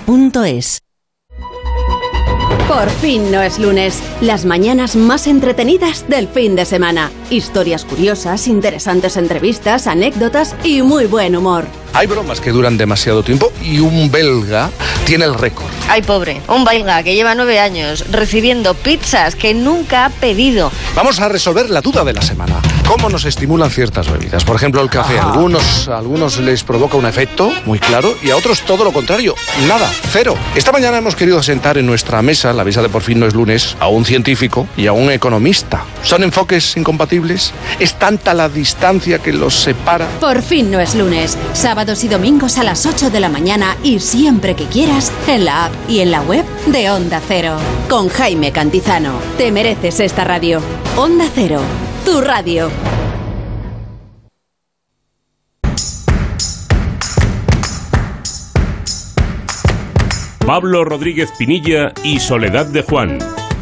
radiomaría.es por fin no es lunes. Las mañanas más entretenidas del fin de semana. Historias curiosas, interesantes entrevistas, anécdotas y muy buen humor. Hay bromas que duran demasiado tiempo y un belga tiene el récord. Ay, pobre, un belga que lleva nueve años recibiendo pizzas que nunca ha pedido. Vamos a resolver la duda de la semana. ¿Cómo nos estimulan ciertas bebidas? Por ejemplo, el café. A algunos, a algunos les provoca un efecto muy claro y a otros todo lo contrario. Nada, cero. Esta mañana hemos querido sentar en nuestra mesa, la mesa de por fin no es lunes, a un científico y a un economista. ¿Son enfoques incompatibles? ¿Es tanta la distancia que los separa? Por fin no es lunes. Sábado y domingos a las 8 de la mañana y siempre que quieras en la app y en la web de Onda Cero. Con Jaime Cantizano. Te mereces esta radio. Onda Cero, tu radio. Pablo Rodríguez Pinilla y Soledad de Juan.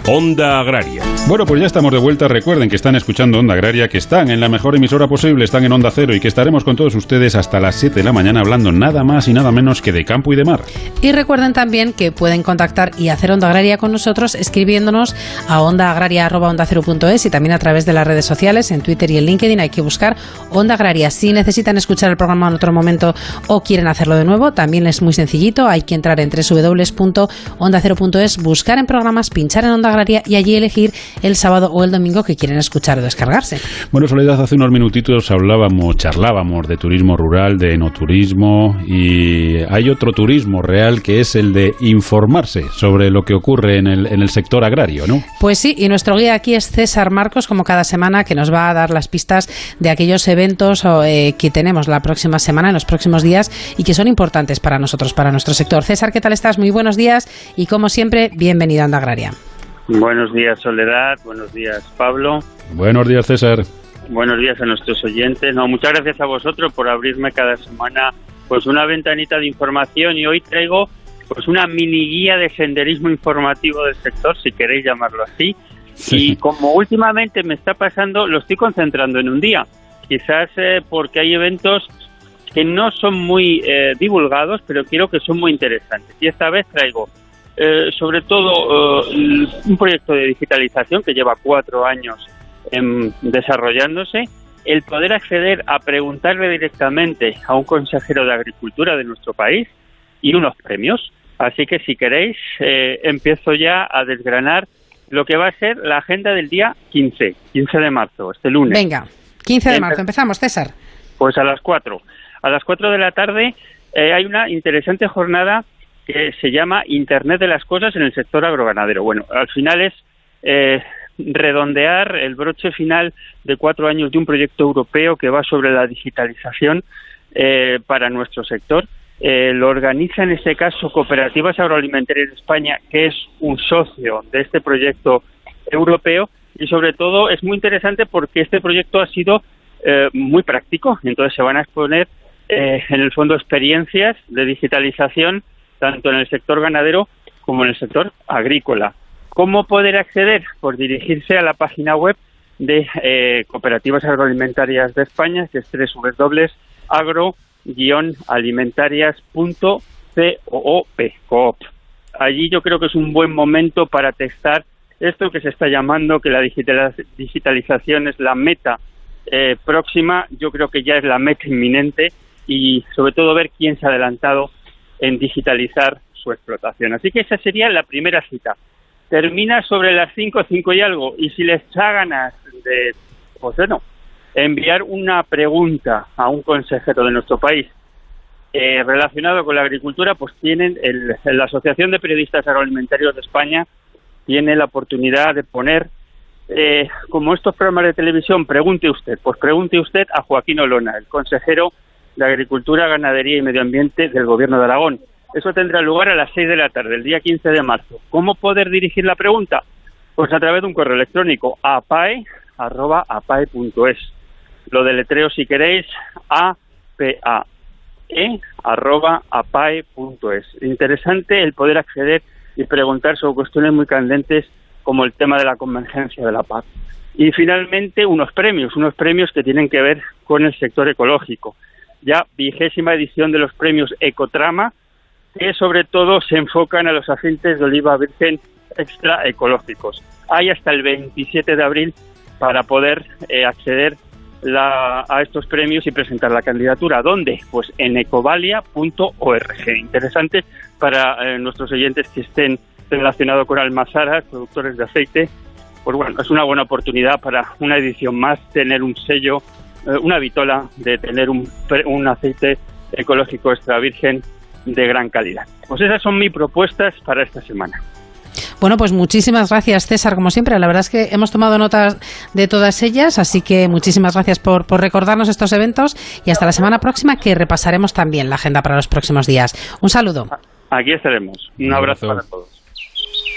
Onda Agraria. Bueno, pues ya estamos de vuelta. Recuerden que están escuchando Onda Agraria, que están en la mejor emisora posible, están en Onda Cero y que estaremos con todos ustedes hasta las 7 de la mañana hablando nada más y nada menos que de campo y de mar. Y recuerden también que pueden contactar y hacer Onda Agraria con nosotros escribiéndonos a ondaagraria.ondacero.es y también a través de las redes sociales, en Twitter y en LinkedIn. Hay que buscar Onda Agraria. Si necesitan escuchar el programa en otro momento o quieren hacerlo de nuevo, también es muy sencillito. Hay que entrar en www.ondacero.es, buscar en programas, pinchar en Onda y allí elegir el sábado o el domingo que quieren escuchar o descargarse. Bueno, Soledad, hace unos minutitos hablábamos, charlábamos de turismo rural, de enoturismo y hay otro turismo real que es el de informarse sobre lo que ocurre en el, en el sector agrario, ¿no? Pues sí, y nuestro guía aquí es César Marcos, como cada semana, que nos va a dar las pistas de aquellos eventos eh, que tenemos la próxima semana, en los próximos días, y que son importantes para nosotros, para nuestro sector. César, ¿qué tal estás? Muy buenos días y como siempre, bienvenido a Anda Agraria. Buenos días, Soledad. Buenos días, Pablo. Buenos días, César. Buenos días a nuestros oyentes. No, muchas gracias a vosotros por abrirme cada semana pues una ventanita de información y hoy traigo pues una mini guía de senderismo informativo del sector, si queréis llamarlo así. Y como últimamente me está pasando, lo estoy concentrando en un día. Quizás eh, porque hay eventos que no son muy eh, divulgados, pero quiero que son muy interesantes. Y esta vez traigo eh, sobre todo eh, un proyecto de digitalización que lleva cuatro años desarrollándose, el poder acceder a preguntarle directamente a un consejero de Agricultura de nuestro país y unos premios. Así que si queréis, eh, empiezo ya a desgranar lo que va a ser la agenda del día 15, 15 de marzo, este lunes. Venga, 15 de marzo, empezamos, César. Pues a las 4. A las 4 de la tarde hay una interesante jornada que se llama Internet de las Cosas en el sector agroganadero. Bueno, al final es eh, redondear el broche final de cuatro años de un proyecto europeo que va sobre la digitalización eh, para nuestro sector. Eh, lo organiza en este caso Cooperativas Agroalimentarias de España, que es un socio de este proyecto europeo y sobre todo es muy interesante porque este proyecto ha sido muy práctico. Entonces se van a exponer en el fondo experiencias de digitalización tanto en el sector ganadero como en el sector agrícola. ¿Cómo poder acceder? Pues dirigirse a la página web de eh, Cooperativas Agroalimentarias de España, que es www.agro-alimentarias.coop. Allí yo creo que es un buen momento para testar esto que se está llamando que la digitalización es la meta eh, próxima, yo creo que ya es la meta inminente y sobre todo ver quién se ha adelantado en digitalizar su explotación. Así que esa sería la primera cita. Termina sobre las 5, 5 y algo y si les da ganas de, pues bueno, enviar una pregunta a un consejero de nuestro país eh, relacionado con la agricultura, pues tienen el, la Asociación de Periodistas Agroalimentarios de España tiene la oportunidad de poner, eh, como estos programas de televisión, pregunte usted, pues pregunte usted a Joaquín Olona, el consejero de Agricultura, Ganadería y Medio Ambiente del Gobierno de Aragón. Eso tendrá lugar a las 6 de la tarde, el día 15 de marzo. ¿Cómo poder dirigir la pregunta? Pues a través de un correo electrónico, apae, arroba, apae.es. Lo deletreo si queréis, a p a e arroba apae.es. Interesante el poder acceder y preguntar sobre cuestiones muy candentes como el tema de la convergencia de la paz. Y finalmente unos premios, unos premios que tienen que ver con el sector ecológico. Ya vigésima edición de los premios Ecotrama, que sobre todo se enfocan a los aceites de oliva virgen extra ecológicos. Hay hasta el 27 de abril para poder eh, acceder a estos premios y presentar la candidatura. ¿Dónde? Pues en ecovalia.org. Interesante para eh, nuestros oyentes que estén relacionados con almazaras, productores de aceite. Pues bueno, es una buena oportunidad para una edición más tener un sello, una vitola de tener un, un aceite ecológico extra virgen de gran calidad. Pues esas son mis propuestas para esta semana. Bueno, pues muchísimas gracias, César, como siempre. La verdad es que hemos tomado notas de todas ellas, así que muchísimas gracias por, recordarnos estos eventos y hasta la semana próxima que repasaremos también la agenda para los próximos días. Un saludo. Aquí estaremos. Un, abrazo, para todos.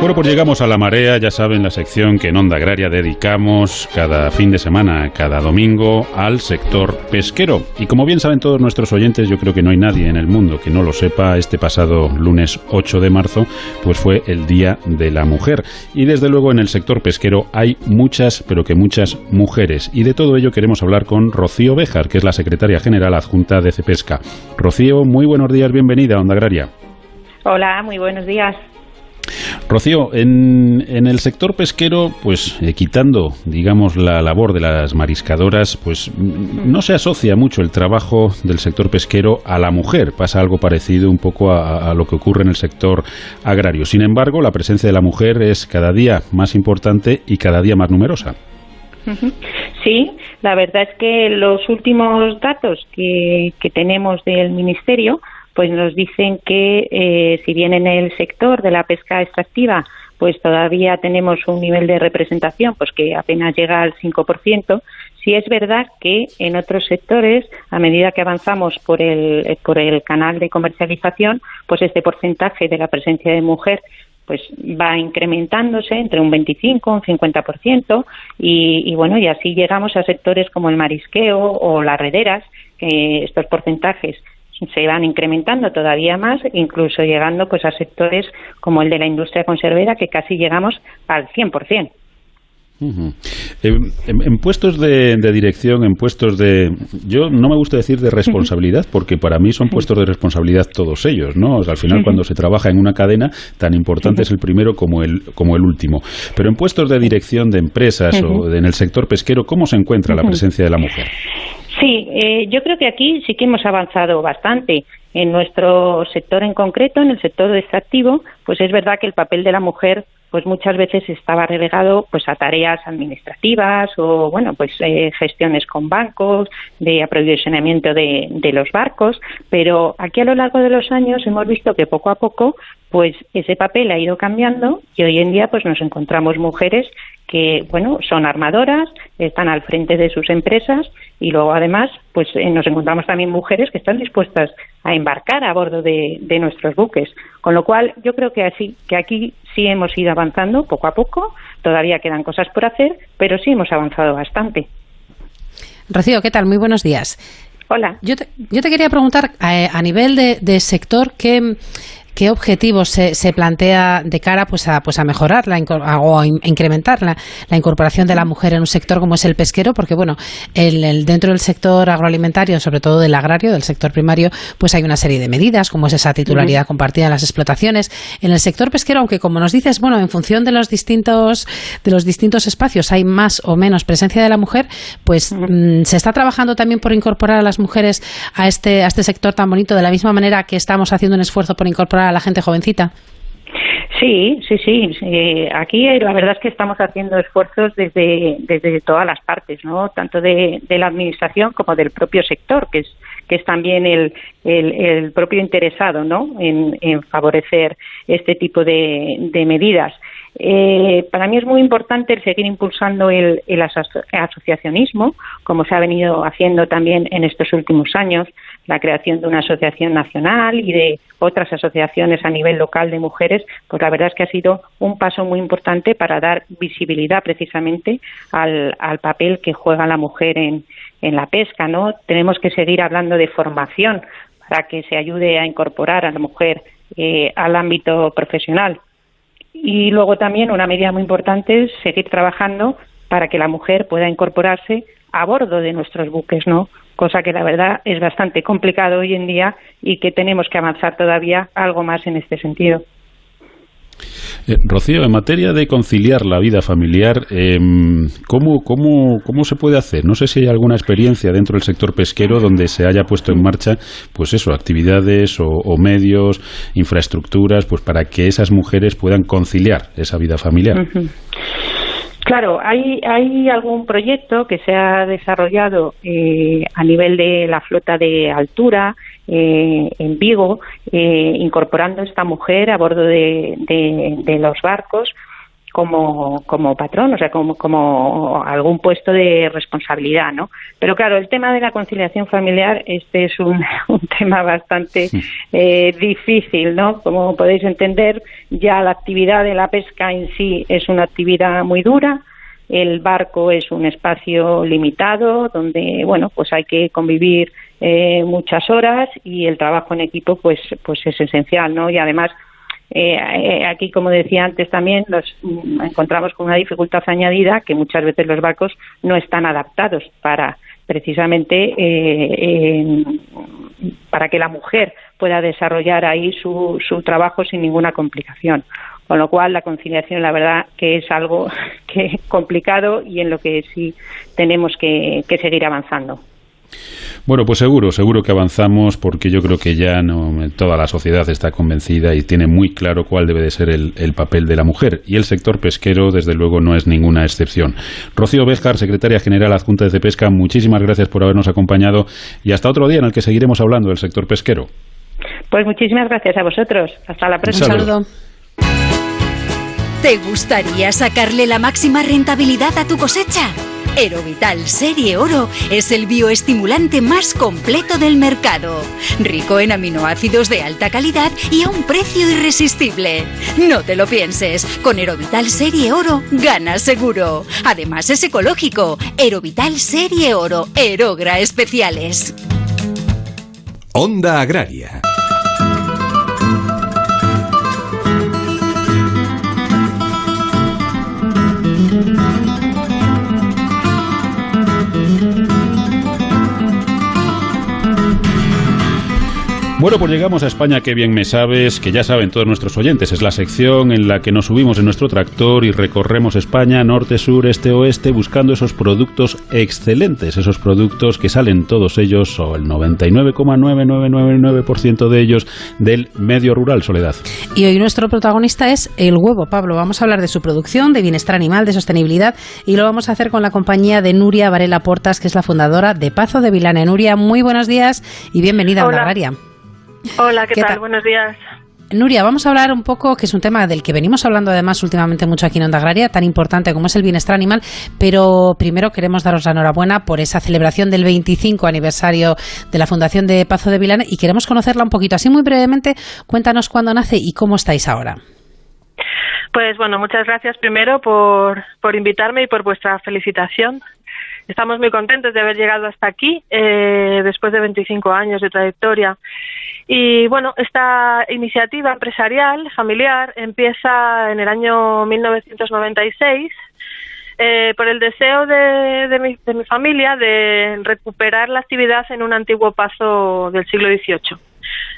Bueno, pues llegamos a la marea, ya saben, la sección que en Onda Agraria dedicamos cada fin de semana, cada domingo, al sector pesquero. Y como bien saben todos nuestros oyentes, yo creo que no hay nadie en el mundo que no lo sepa, este pasado lunes 8 de marzo, pues fue el Día de la Mujer. Y desde luego en el sector pesquero hay muchas, pero que muchas mujeres. Y de todo ello queremos hablar con Rocío Béjar, que es la secretaria general adjunta de Cepesca. Rocío, muy buenos días, bienvenida a Onda Agraria. Hola, muy buenos días. Rocío, en, el sector pesquero, pues eh, quitando, digamos, la labor de las mariscadoras, pues no se asocia mucho el trabajo del sector pesquero a la mujer. Pasa algo parecido un poco a, lo que ocurre en el sector agrario. Sin embargo, la presencia de la mujer es cada día más importante y cada día más numerosa. Sí, la verdad es que los últimos datos que, que tenemos del Ministerio pues nos dicen que eh, si bien en el sector de la pesca extractiva pues todavía tenemos un nivel de representación pues que apenas llega al 5%, sí es verdad que en otros sectores, a medida que avanzamos por el, por el canal de comercialización, pues este porcentaje de la presencia de mujer pues va incrementándose entre un 25 y un 50% y, y bueno, y así llegamos a sectores como el marisqueo o las rederas, que estos porcentajes se van incrementando todavía más, incluso llegando pues a sectores como el de la industria conservera que casi llegamos al 100%. en, puestos de, dirección, en puestos de... Yo no me gusta decir de responsabilidad, porque para mí son puestos de responsabilidad todos ellos, ¿no? al final, cuando se trabaja en una cadena, tan importante es el primero como el, como el último. Pero en puestos de dirección de empresas o en el sector pesquero, ¿cómo se encuentra la presencia de la mujer? Sí, eh, yo creo que aquí sí que hemos avanzado bastante. En nuestro sector en concreto, en el sector extractivo, pues es verdad que el papel de la mujer pues muchas veces estaba relegado pues a tareas administrativas o bueno pues eh, gestiones con bancos de aprovisionamiento de, de los barcos pero aquí a lo largo de los años hemos visto que poco a poco pues ese papel ha ido cambiando y hoy en día pues nos encontramos mujeres que bueno son armadoras están al frente de sus empresas y luego además pues eh, nos encontramos también mujeres que están dispuestas a embarcar a bordo de, de, nuestros buques. Con lo cual yo creo que así que aquí sí hemos ido avanzando poco a poco todavía quedan cosas por hacer pero sí hemos avanzado bastante. Rocío qué tal muy buenos días. Hola. Yo te, yo te quería preguntar a, a nivel de, de sector qué qué objetivos se, se, plantea de cara pues a, pues a mejorar la, o a incrementar la, la, incorporación de la mujer en un sector como es el pesquero, porque bueno, el, el, dentro del sector agroalimentario, sobre todo del agrario, del sector primario, pues hay una serie de medidas, como es esa titularidad uh -huh. compartida en las explotaciones. En el sector pesquero, aunque como nos dices, bueno, en función de los distintos, de los distintos espacios hay más o menos presencia de la mujer, pues uh -huh. se está trabajando también por incorporar a las mujeres a este, a este sector tan bonito, de la misma manera que estamos haciendo un esfuerzo por incorporar la gente jovencita? Sí, sí, sí. Eh, aquí la verdad es que estamos haciendo esfuerzos desde, desde todas las partes, ¿no? Tanto de, de la administración como del propio sector, que es que es también el, el, el propio interesado, ¿no? En, en favorecer este tipo de, de medidas. Eh, para mí es muy importante el seguir impulsando el, el asociacionismo, como se ha venido haciendo también en estos últimos años, la creación de una asociación nacional y de otras asociaciones a nivel local de mujeres, pues la verdad es que ha sido un paso muy importante para dar visibilidad precisamente al, al papel que juega la mujer en, en la pesca, ¿no? Tenemos que seguir hablando de formación para que se ayude a incorporar a la mujer eh, al ámbito profesional y luego también una medida muy importante es seguir trabajando para que la mujer pueda incorporarse a bordo de nuestros buques, ¿no? Cosa que la verdad es bastante complicado hoy en día y que tenemos que avanzar todavía algo más en este sentido. Eh, Rocío, en materia de conciliar la vida familiar, eh, ¿cómo, cómo, ¿cómo se puede hacer? No sé si hay alguna experiencia dentro del sector pesquero donde se haya puesto en marcha, pues eso, actividades o, o medios, infraestructuras, pues para que esas mujeres puedan conciliar esa vida familiar. Claro, hay, hay algún proyecto que se ha desarrollado eh, a nivel de la flota de altura eh, en Vigo, eh, incorporando esta mujer a bordo de, de, de los barcos como, como patrón, o sea, como, como algún puesto de responsabilidad, ¿no? Pero claro, el tema de la conciliación familiar, este es un, un tema bastante eh, difícil, ¿no? Como podéis entender, ya la actividad de la pesca en sí es una actividad muy dura, el barco es un espacio limitado donde, bueno, pues hay que convivir eh, muchas horas y el trabajo en equipo, pues, pues es esencial, ¿no? Y además, eh, aquí, como decía antes también, nos mm, encontramos con una dificultad añadida que muchas veces los barcos no están adaptados para precisamente eh, eh, para que la mujer pueda desarrollar ahí su, su trabajo sin ninguna complicación. Con lo cual, la conciliación, la verdad, que es algo que complicado y en lo que sí tenemos que, que seguir avanzando. Bueno, pues seguro, seguro que avanzamos porque yo creo que ya no toda la sociedad está convencida y tiene muy claro cuál debe de ser el, el papel de la mujer y el sector pesquero desde luego no es ninguna excepción. Rocío Béjar, secretaria general adjunta de Pesca, muchísimas gracias por habernos acompañado y hasta otro día en el que seguiremos hablando del sector pesquero. Pues muchísimas gracias a vosotros. Hasta la próxima. Un saludo. ¿Te gustaría sacarle la máxima rentabilidad a tu cosecha? Erovital Serie Oro es el bioestimulante más completo del mercado, rico en aminoácidos de alta calidad y a un precio irresistible. No te lo pienses, con Erovital Serie Oro ganas seguro. Además es ecológico. Erovital Serie Oro, Erogra Especiales. Onda Agraria. Bueno, pues llegamos a España, que bien me sabes, que ya saben todos nuestros oyentes. Es la sección en la que nos subimos en nuestro tractor y recorremos España, norte, sur, este, oeste, buscando esos productos excelentes, esos productos que salen todos ellos, o el 99,9999% de ellos, del medio rural, Soledad. Y hoy nuestro protagonista es el huevo, Pablo. Vamos a hablar de su producción, de bienestar animal, de sostenibilidad, y lo vamos a hacer con la compañía de Nuria Varela Portas, que es la fundadora de Pazo de Vilana. Nuria, muy buenos días y bienvenida a Onda Agraria. Hola, ¿qué, tal? Buenos días. Nuria, vamos a hablar un poco, que es un tema del que venimos hablando además últimamente mucho aquí en Onda Agraria, tan importante como es el bienestar animal, pero primero queremos daros la enhorabuena por esa celebración del 25 aniversario de la Fundación de Pazo de Vilana y queremos conocerla un poquito. Así muy brevemente, cuéntanos cuándo nace y cómo estáis ahora. Pues bueno, muchas gracias primero por, por invitarme y por vuestra felicitación. Estamos muy contentos de haber llegado hasta aquí eh, después de 25 años de trayectoria y bueno, esta iniciativa empresarial familiar empieza en el año 1996 eh, por el deseo de, mi, de, mi, familia de recuperar la actividad en un antiguo paso del siglo XVIII.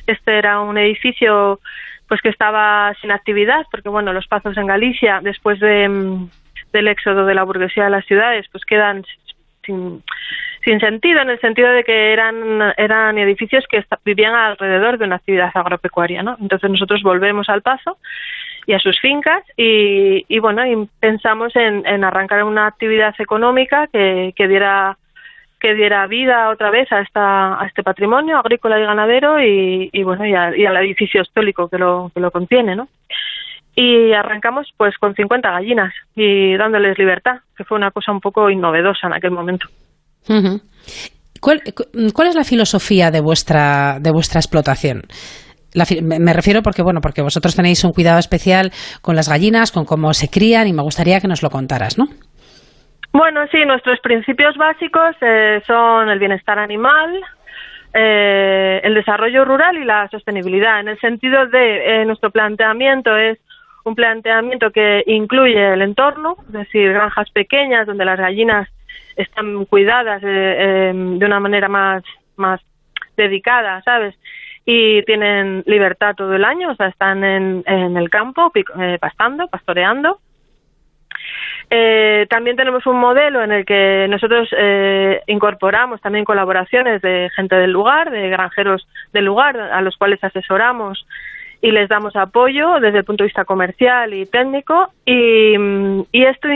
Este era un edificio pues que estaba sin actividad porque bueno los pasos en Galicia después de, mm, del éxodo de la burguesía de las ciudades pues quedan sin, sin sentido, en el sentido de que eran, eran edificios que vivían alrededor de una actividad agropecuaria, ¿no? Entonces nosotros volvemos al paso y a sus fincas y, y bueno, y pensamos en, en, arrancar una actividad económica que, que diera que diera vida otra vez a esta a este patrimonio agrícola y ganadero y, y bueno y, y, al edificio histórico que lo que lo contiene no y arrancamos pues con 50 gallinas y dándoles libertad que fue una cosa un poco innovedosa en aquel momento ¿Cuál, ¿Cuál, es la filosofía de vuestra, de vuestra explotación? La, me refiero porque bueno porque vosotros tenéis un cuidado especial con las gallinas, con cómo se crían y me gustaría que nos lo contaras, ¿no? Bueno, sí, nuestros principios básicos eh, son el bienestar animal, eh, el desarrollo rural y la sostenibilidad. En el sentido de eh, nuestro planteamiento es un planteamiento que incluye el entorno, es decir, granjas pequeñas donde las gallinas están cuidadas eh, em, de una manera más, más dedicada, ¿sabes? Y tienen libertad todo el año, o sea, están en, el campo eh, pastando, pastoreando. Eh, también tenemos un modelo en el que nosotros eh, incorporamos también colaboraciones de gente del lugar, de granjeros del lugar, a los cuales asesoramos y les damos apoyo desde el punto de vista comercial y técnico y, y esto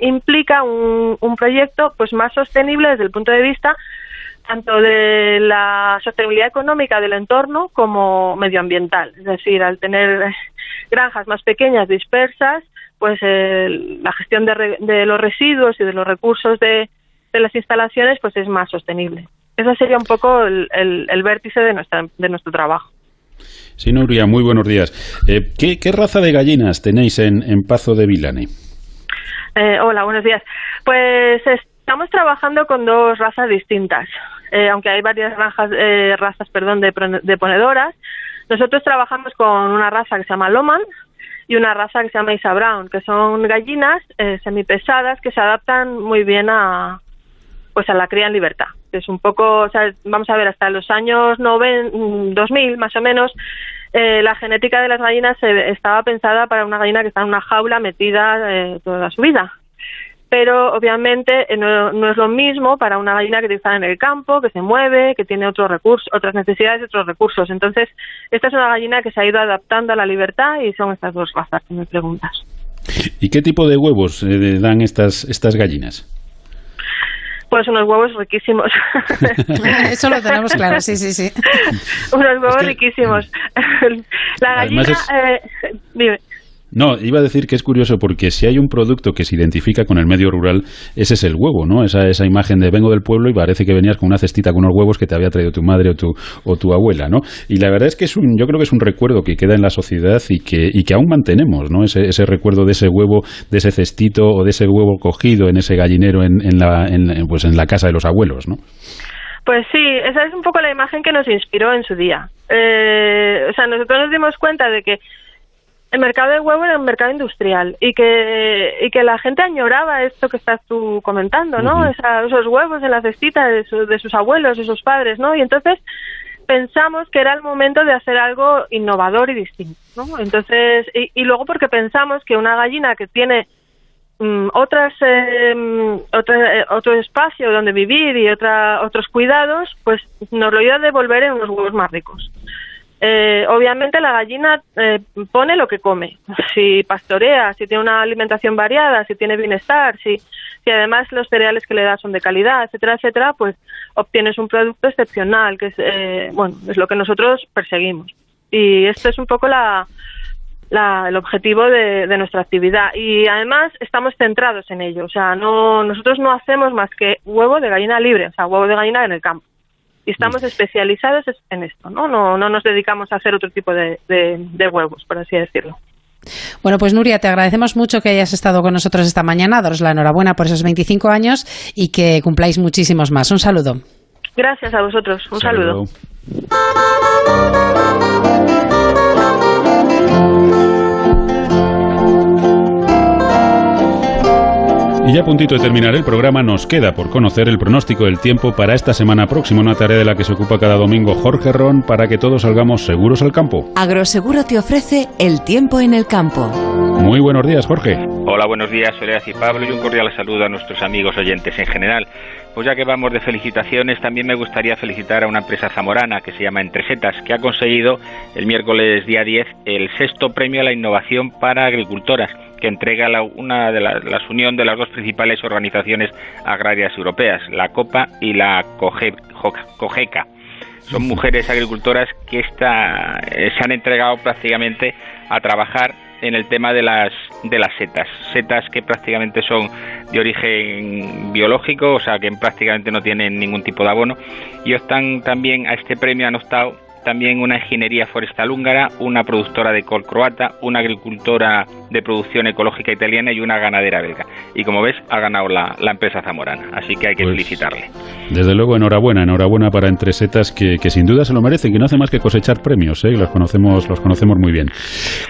implica un, un, proyecto pues más sostenible desde el punto de vista tanto de la sostenibilidad económica del entorno como medioambiental. Es decir al tener granjas más pequeñas dispersas pues eh, la gestión de, de, los residuos y de los recursos de, de las instalaciones pues es más sostenible. Ese sería un poco el, el, el vértice de nuestra de nuestro trabajo Sí, Nuria, muy buenos días. Eh, ¿qué, ¿qué, raza de gallinas tenéis en, en Pazo de Vilane? Eh, hola, buenos días. Pues estamos trabajando con dos razas distintas, eh, aunque hay varias razas, eh, razas perdón, de, de, ponedoras. Nosotros trabajamos con una raza que se llama Loman y una raza que se llama Isa Brown, que son gallinas eh, semipesadas que se adaptan muy bien a, pues a la cría en libertad es un poco, o sea, vamos a ver, hasta los años 2000 mm, más o menos, eh, la genética de las gallinas estaba pensada para una gallina que está en una jaula metida eh, toda su vida. Pero obviamente eh, no, no, es lo mismo para una gallina que está en el campo, que se mueve, que tiene otros recursos, otras necesidades y otros recursos. Entonces, esta es una gallina que se ha ido adaptando a la libertad y son estas dos razas que me preguntas. ¿Y qué tipo de huevos dan estas, estas gallinas? Pues unos huevos riquísimos. Eso lo tenemos claro, sí, sí, sí. unos huevos es que, riquísimos. La gallina... Es... Eh, dime. No, iba a decir que es curioso porque si hay un producto que se identifica con el medio rural, ese es el huevo, ¿no? Esa, esa imagen de vengo del pueblo y parece que venías con una cestita con unos huevos que te había traído tu madre o tu, o tu abuela, ¿no? Y la verdad es que es un, yo creo que es un recuerdo que queda en la sociedad y que, y que aún mantenemos, ¿no? Ese, ese recuerdo de ese huevo, de ese cestito o de ese huevo cogido en ese gallinero en, en la, en, pues en la casa de los abuelos, ¿no? Pues sí, esa es un poco la imagen que nos inspiró en su día. Eh, o sea, nosotros nos dimos cuenta de que el mercado del huevo era un mercado industrial y que y que la gente añoraba esto que estás tú comentando, ¿no? Uh -huh. Esa, esos huevos en la cestita de, su, de, sus abuelos, de sus padres, ¿no? Y entonces pensamos que era el momento de hacer algo innovador y distinto, ¿no? Entonces, y, y luego porque pensamos que una gallina que tiene mm, otras em, otra- eh, otro espacio donde vivir y otra, otros cuidados, pues nos lo iba a devolver en unos huevos más ricos. Eh, obviamente la gallina eh, pone lo que come. Si pastorea, si tiene una alimentación variada, si tiene bienestar, si, si además los cereales que le das son de calidad, etcétera, etcétera, pues obtienes un producto excepcional, que es, eh, bueno, es lo que nosotros perseguimos. Y esto es un poco la, la- el objetivo de, de nuestra actividad. Y además estamos centrados en ello. O sea, no, nosotros no hacemos más que huevo de gallina libre, o sea, huevo de gallina en el campo. Y estamos especializados es- en esto, ¿no? No, no nos dedicamos a hacer otro tipo de, de- de huevos, por así decirlo. Bueno, pues Nuria, te agradecemos mucho que hayas estado con nosotros esta mañana. Daros la enhorabuena por esos 25 años y que cumpláis muchísimos más. Un saludo. Gracias a vosotros. Un saludo. Y ya a puntito de terminar el programa, nos queda por conocer el pronóstico del tiempo para esta semana próxima, una tarea de la que se ocupa cada domingo Jorge Ron para que todos salgamos seguros al campo. Agroseguro te ofrece el tiempo en el campo. Muy buenos días, Jorge. Hola, buenos días, Soledad y Pablo, y un cordial saludo a nuestros amigos oyentes en general. Pues ya que vamos de felicitaciones, también me gustaría felicitar a una empresa zamorana que se llama Entresetas, que ha conseguido el miércoles día 10 el sexto premio a la innovación para agricultoras, que entrega la- una de la, las unión de las dos principales organizaciones agrarias europeas, la COPA y la COGE- COGECA. Son mujeres agricultoras que esta, eh, se han entregado prácticamente a trabajar en el tema de las de las setas, setas que prácticamente son de origen biológico, o sea que prácticamente no tienen ningún tipo de abono. Y optan también a este premio han optado también una ingeniería forestal húngara, una productora de col croata, una agricultora de producción ecológica italiana y una ganadera belga. Y como ves, ha ganado la, la empresa zamorana, así que hay que Pues- felicitarle. Desde luego, enhorabuena, enhorabuena para Entresetas que, que sin duda se lo merecen, que no hace más que cosechar premios, ¿eh? y los conocemos, los conocemos muy bien.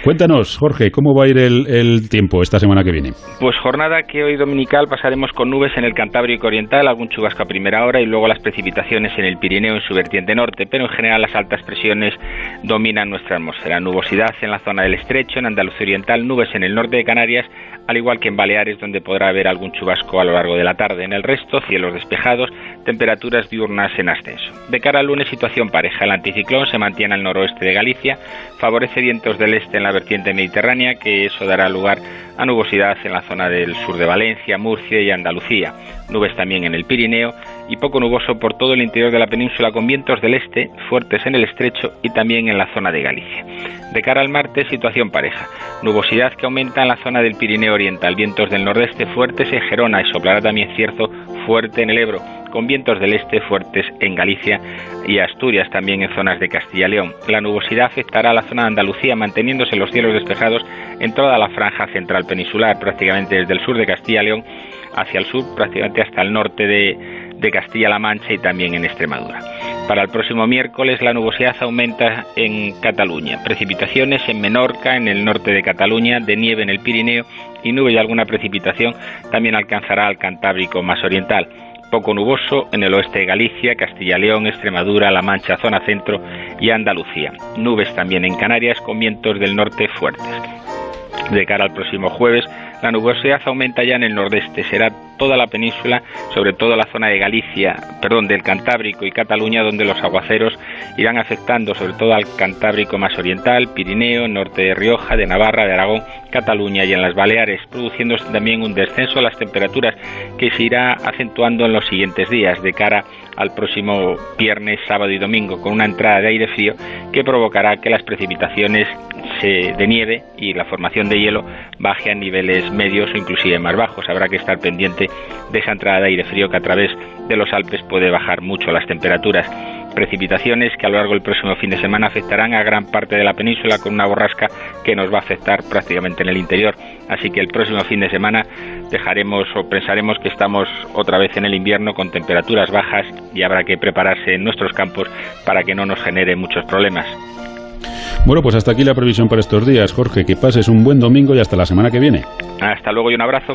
Cuéntanos, Jorge, ¿cómo va a ir el, el tiempo esta semana que viene? Pues jornada que hoy dominical pasaremos con nubes en el Cantábrico Oriental, algún chubasco a primera hora y luego las precipitaciones en el Pirineo en su vertiente norte, pero en general las altas presiones dominan nuestra atmósfera. Nubosidad en la zona del estrecho, en Andalucía Oriental, nubes en el norte de Canarias, al igual que en Baleares, donde podrá haber algún chubasco a lo largo de la tarde. En el resto, cielos despejados, temperaturas diurnas en ascenso. De cara al lunes, situación pareja. El anticiclón se mantiene al noroeste de Galicia, favorece vientos del este en la vertiente mediterránea, que eso dará lugar a nubosidad en la zona del sur de Valencia, Murcia y Andalucía. Nubes también en el Pirineo y poco nuboso por todo el interior de la península con vientos del este fuertes en el estrecho y también en la zona de Galicia. De cara al martes, situación pareja. Nubosidad que aumenta en la zona del Pirineo Oriental, vientos del nordeste fuertes en Gerona y soplará también cierto fuerte en el Ebro, con vientos del este fuertes en Galicia y Asturias, también en zonas de Castilla y León. La nubosidad afectará a la zona de Andalucía, manteniéndose los cielos despejados en toda la franja central peninsular, prácticamente desde el sur de Castilla y León hacia el sur, prácticamente hasta el norte de, de Castilla-La Mancha y también en Extremadura. Para el próximo miércoles la nubosidad aumenta en Cataluña, precipitaciones en Menorca, en el norte de Cataluña, de nieve en el Pirineo y nube y alguna precipitación también alcanzará al Cantábrico más oriental. Poco nuboso en el oeste de Galicia, Castilla-León, Extremadura, La Mancha, zona centro y Andalucía. Nubes también en Canarias con vientos del norte fuertes. De cara al próximo jueves, la nubosidad aumenta ya en el nordeste. Será toda la península, sobre todo la zona de Galicia, perdón, del Cantábrico y Cataluña, donde los aguaceros irán afectando sobre todo al Cantábrico más oriental, Pirineo, norte de Rioja, de Navarra, de Aragón, Cataluña y en las Baleares, produciéndose también un descenso a las temperaturas que se irá acentuando en los siguientes días de cara al próximo viernes, sábado y domingo, con una entrada de aire frío que provocará que las precipitaciones de nieve y la formación de hielo baje a niveles medios o inclusive más bajos. Habrá que estar pendiente de esa entrada de aire frío que a través de los Alpes puede bajar mucho las temperaturas. Precipitaciones que a lo largo del próximo fin de semana afectarán a gran parte de la península con una borrasca que nos va a afectar prácticamente en el interior. Así que el próximo fin de semana dejaremos o pensaremos que estamos otra vez en el invierno con temperaturas bajas y habrá que prepararse en nuestros campos para que no nos genere muchos problemas. Bueno, pues hasta aquí la previsión para estos días, Jorge. Que pases un buen domingo y hasta la semana que viene. Hasta luego y un abrazo.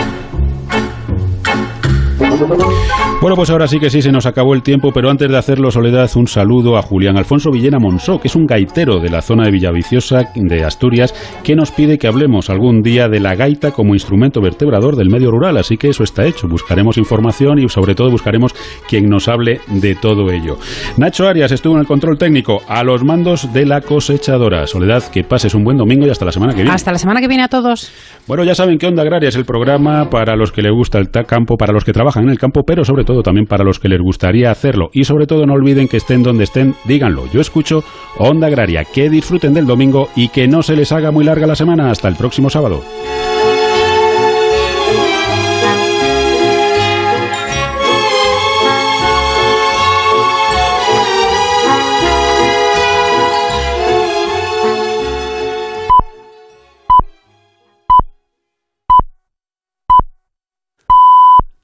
Bueno, pues ahora sí que sí, se nos acabó el tiempo, pero antes de hacerlo, Soledad, un saludo a Julián Alfonso Villena Monsó, que es un gaitero de la zona de Villaviciosa, de Asturias, que nos pide que hablemos algún día de la gaita como instrumento vertebrador del medio rural, así que eso está hecho. Buscaremos información y sobre todo buscaremos quien nos hable de todo ello. Nacho Arias estuvo en el control técnico a los mandos de la cosechadora. Soledad, que pases un buen domingo y hasta la semana que viene. Hasta la semana que viene a todos. Bueno, ya saben que Onda Agraria es el programa para los que les gusta el campo, para los que trabajan el campo, pero sobre todo también para los que les gustaría hacerlo. Y sobre todo no olviden que estén donde estén, díganlo. Yo escucho Onda Agraria. Que disfruten del domingo y que no se les haga muy larga la semana. Hasta el próximo sábado.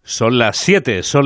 Son las 7, son las